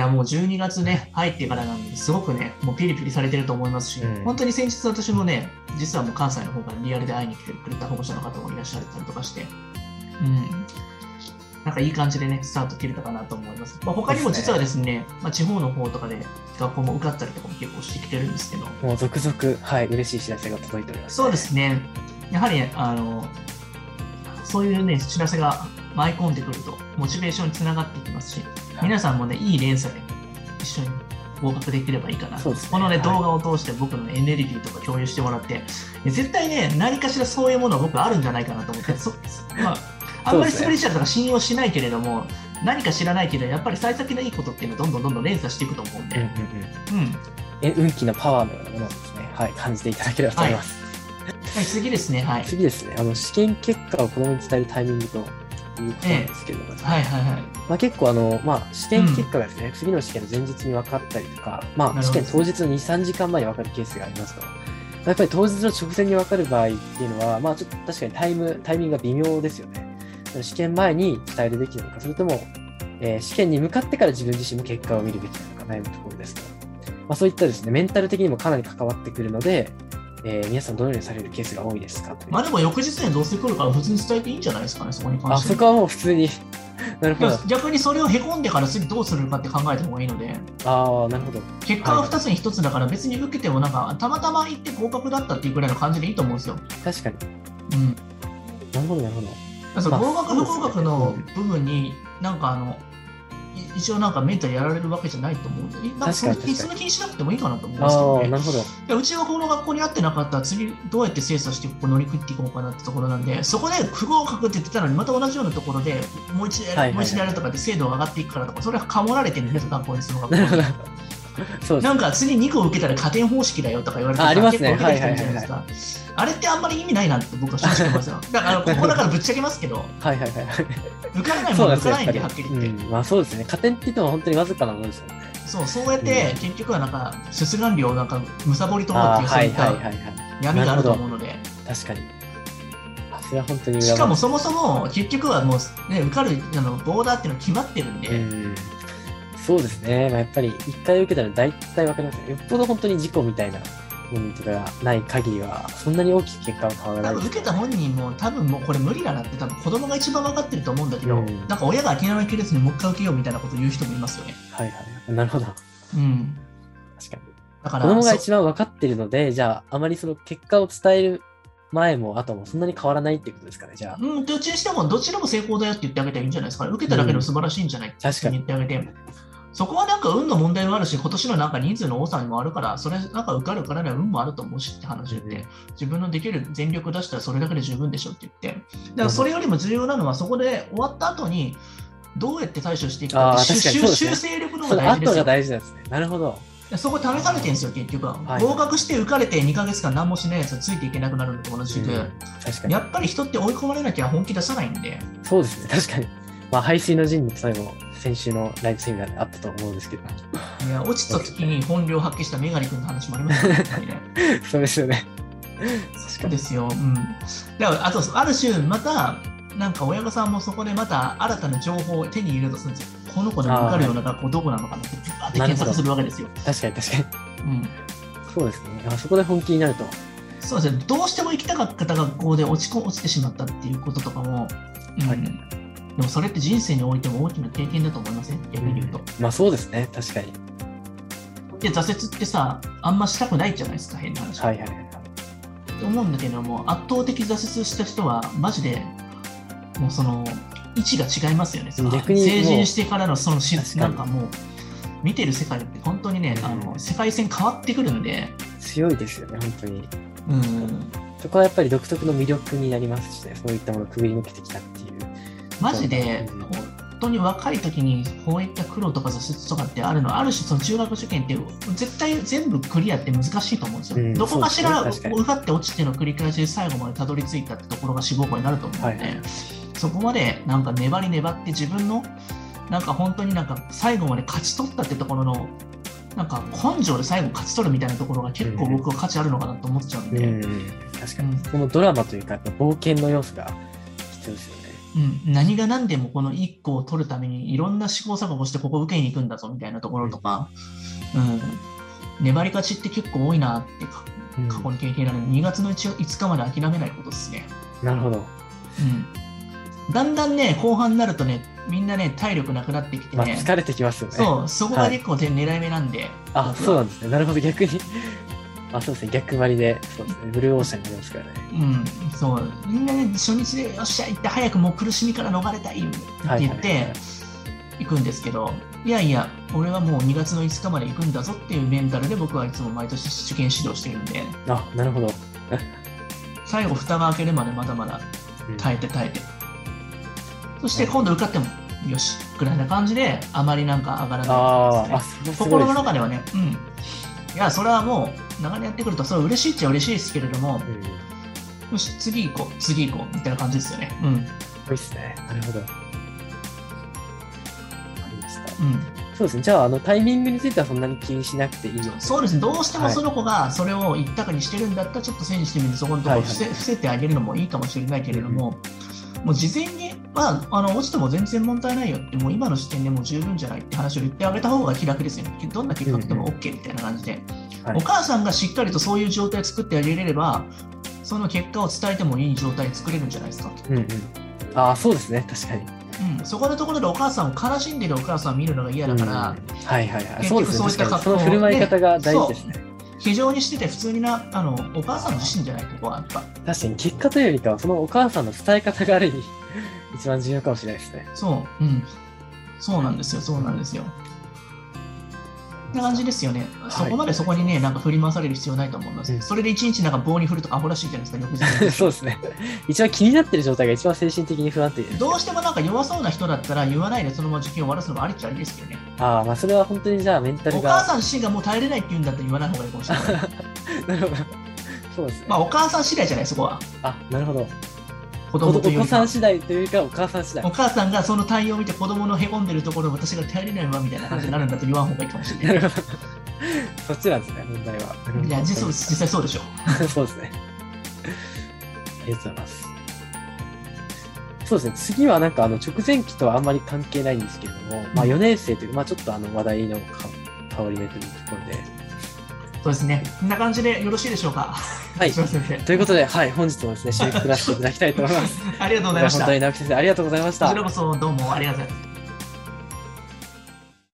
やもう12月ね、入ってからなんで、すごくね、もうピリピリされてると思いますし、うん本当に先日私もね、実はもう関西の方からリアルで会いに来てくれた保護者の方もいらっしゃったりとかして、うん。なんかいい感じでね、スタート切れたかなと思います。まあ、他にも実はですね、まあ、地方の方とかで学校も受かったりとかも結構してきてるんですけど、もう続々、はい、嬉しい知らせが届いております、そうですね。やはり、あの、そういうね、知らせが舞い込んでくると、モチベーションにつながっていきますし、はい皆さんもね、いい連鎖で一緒に合格できればいいかな。ねこのね、はい動画を通して僕のエネルギーとか共有してもらって、絶対ね、何かしらそういうものは僕あるんじゃないかなと思って、そ まあ、あんまりスピリチュアルとか信用しないけれども、何か知らないけど、やっぱり幸先のいいことっていうのはどんどんどんどん連鎖していくと思うんで、うんうんうん。うん。え運気のパワーのようなものをですね、はい、感じていただければと思います。はい、次ですね、はい。次ですね、あの試験結果を子供に伝えるタイミングということなんですけども、はいはいはい。まあ、結構あの、まあ、試験結果がですね、次の試験の前日に分かったりとか、まあ、試験当日の2、3時間前に分かるケースがありますと。やっぱり当日の直前に分かる場合っていうのは、まあ、ちょっと確かにタイム、タイミングが微妙ですよね。試験前に伝えるべきなのか、それとも、えー試験に向かってから自分自身も結果を見るべきなのか悩むところですと。まあ、そういったですね、メンタル的にもかなり関わってくるので、えー皆さんどのようにされるケースが多いですか？まあでも翌日にどうせ来るから普通に伝えていいんじゃないですかね、そこに関あ、してはそこはもう普通に。なるほど。逆にそれをへこんでから次どうするかって考えた方がいいので、ああ、なるほど。結果は2つに1つだから別に受けてもなんか、たまたま行って合格だったっていうぐらいの感じでいいと思うんですよ。確かに。うん。なるほど、なるほど。合格不合格の部分に、なんかあの、い一応なんかメンタルやられるわけじゃないと思うんで、なんの気にしなくてもいいかなと思うんですけどねな。るほど。うちがこの学校に合ってなかったら次どうやって精査してここ乗り切っていこうかなってところなんでそこで不合格って言ってたのにまた同じようなところでもう一度やる、はいはいはいやるとかって精度が上がっていくからとかそれはかもられてるんです学校にその学校に。なんか次2個受けたら加点方式だよとか言われてあありますね結構受けてきたじゃないですか。あれってあんまり意味ないなって僕は信じてますよ。だからここだからぶっちゃけますけど、はいはいはい。受からないもん。受からないんで、はっきり言って。うん、まあそうですね。加点って言っても本当にわずかなものですよね。そう、そうやって結局はなんか、すすがんりをなんか、むさぼり取ろうっていう、そうはいいったはいはいはい。闇があると思うので。確かに。あそれは本当にしかもそそもそも結局はもう、ね、受かるあのボーダーっていうの決まってるんで、うん。そうですね。まあ、やっぱり一回受けたら大体わかりますよ。よっぽど本当に事故みたいなものとかがない限りは、そんなに大きく結果は変わらないです多分受けた本人も多分もうこれ無理だなって多分子供が一番分かってると思うんだけど、うんなんか親が諦めきれずにもう一回受けようみたいなことを言う人もいますよね。はいはい。なるほど。うん。確かに。だから、子供がそ一番分かってるので、じゃあ、あまりその結果を伝える前も後もそんなに変わらないっていうことですかね、じゃあ。うん、どっちにしてもどちらも成功だよって言ってあげたらいいんじゃないですかね。受けただけでも素晴らしいんじゃないって確かに言ってあげて。そこはなんか運の問題もあるし、今年のなんか人数の多さにもあるから、それなんか受かるからには運もあると思うしって話を言って、うん自分のできる全力出したらそれだけで十分でしょって言って、だからそれよりも重要なのは、そこで終わった後に、どうやって対処していくかって修ね修正力の方が大事ですよ。大事なんですね。なるほど。そこ試されてるんですよ、結局は。はい合格して受かれて2ヶ月間何もしないやつはついていけなくなるのと同じく、うんや。っぱり人って追い込まれなきゃ本気出さないんで、そうですね。確かに。まあ、排水の陣の最後、先週のライブセミナーであったと思うんですけど。いや落ちた時に本領発揮したメガネ君の話もありますからね。そうですよね。確かに。そうですよ。うん。だから、あと、ある種、また、なんか親御さんもそこでまた新たな情報を手に入れるとするんですよ。この子でも受かるような学校どこなのかなって、バーって検索するわけですよ。確かに確かに。うん。そうですね。あそこで本気になると。そうですね。どうしても行きたかった学校で落ちこ落ちてしまったっていうこととかも、うんはいでもそれって人生においても大きな経験だと思いません？逆に言うと。まあそうですね。確かに。で、挫折ってさ、あんましたくないじゃないですか、変な話。はいはいはい。と思うんだけども、圧倒的挫折した人は、マジで、もうその、位置が違いますよね。逆に成人してからのそのなんかもう、見てる世界って本当にね、うんあの世界線変わってくるんで、強いですよね、本当に。うん、そこはやっぱり独特の魅力になりますしね、そういったものをくぐり抜けてきたって。マジでうん本当に若い時にこういった苦労とか挫折とかってあるのある種その中学受験って絶対全部クリアって難しいと思うんですよ、うんどこかしら受かって落ちての繰り返しで最後までたどり着いたってところが志望校になると思うので、はいそこまでなんか粘り粘って自分のなんか本当になんか最後まで勝ち取ったってところのなんか根性で最後勝ち取るみたいなところが結構僕は価値あるのかなと思っちゃうんで、うん、確かに。うん。このドラマというか、冒険の要素が必要ですよね。うん、何が何でもこの1個を取るためにいろんな試行錯誤してここ受けに行くんだぞみたいなところとか、うん、粘り勝ちって結構多いなって過去に経験られる2月の 1, 5日まで諦めないことですね。なるほど。うん、だんだんね、後半になるとね、みんなね、体力なくなってきてまあ、ね、疲れてきますよね。そう、そこが結構で狙い目なんで、あ、そうなんですね。なるほど、逆に。あ、そうですね。逆張りで、そうですね。ブルーオーシャンになりますからね。うん、そう、みんなね、初日でよっしゃ、行って早くもう苦しみから逃れたいってはい言って行くんですけど、いやいや、俺はもう2月の5日まで行くんだぞっていうメンタルで僕はいつも毎年受験指導しているんで、あ、なるほど。最後蓋が開けるまでまだまだうん耐えて耐えて。そして今度受かっても、よし、ぐらいな感じで、あまりなんか上がらないですね。心。の中ではね、うん。いや、それはもう、長年やってくると、それは嬉しいっちゃ嬉しいですけれども、うん。よし、次行こう、次行こう、みたいな感じですよね。うん。いですね。なるほど。うん。そうですね。じゃあ、あの、タイミングについてはそんなに気にしなくていいそうですね、どうしてもその子がそれを一択にしてるんだったら、ちょっとセンシティブにそこのところを伏せ,、伏せてあげるのもいいかもしれないけれども、もう事前に、まあ、あの落ちても全然問題ないよって、もう今の時点でもう十分じゃないって話を言ってあげた方が気楽ですよね。どんな結果来ても OK みたいな感じで、はいお母さんがしっかりとそういう状態を作ってあげれれば、その結果を伝えてもいい状態作れるんじゃないですか。うんうん。ああ、そうですね。確かに。うん、そこのところでお母さんを悲しんでるお母さんを見るのが嫌だから、うんはいはいはい。結そうですそういった格好振る舞い方が大事ですね。非常にしてて普通にな、あのお母さん自身じゃない、ここはやっぱ。確かに結果というよりかは、そのお母さんの伝え方がある意味、一番重要かもしれないですね。そう、うん。そうなんですよ、そうなんですよ。な感じですよね。そこまでそこにね、なんか振り回される必要ないと思います。うんそれで一日なんか棒に振るとアホらしいじゃないですか、翌日そうですね。一番気になってる状態が一番精神的に不安定です、どうしてもなんか弱そうな人だったら言わないでそのまま受験を終わらすのもありっちゃありですけどね。ああ、まあそれは本当にじゃあメンタルお母が。さん自身がもう耐えれないって言うんだったら言わない方がいいかもしれない。なるほど。そうですね。まあお母さん次第じゃない、そこは。あ、なるほど。子おお供というよりか子さん。次第というか、お母さん次第お。母さんがその対応を見て子供のへこんでるところを私が耐えれないわみたいな感じになるんだと言わん方がいいかもしれな。ない。そっちなんですね、問題は。いや、実実際そうでしょ。そうですね。ありがとうございます。そうですね、次はなんかあの直前期とはあんまり関係ないんですけれども、まあ4年生というか、まあちょっとあの話題のか変わり目というところで。そうですね。こんな感じでよろしいでしょうか。はい ということで、はい、本日もですね、締めくくらせていただきたいと思います。生。ありがとうございました。本当に直木先生、ありがとうございましたこちら。こそどうもありがとうございます。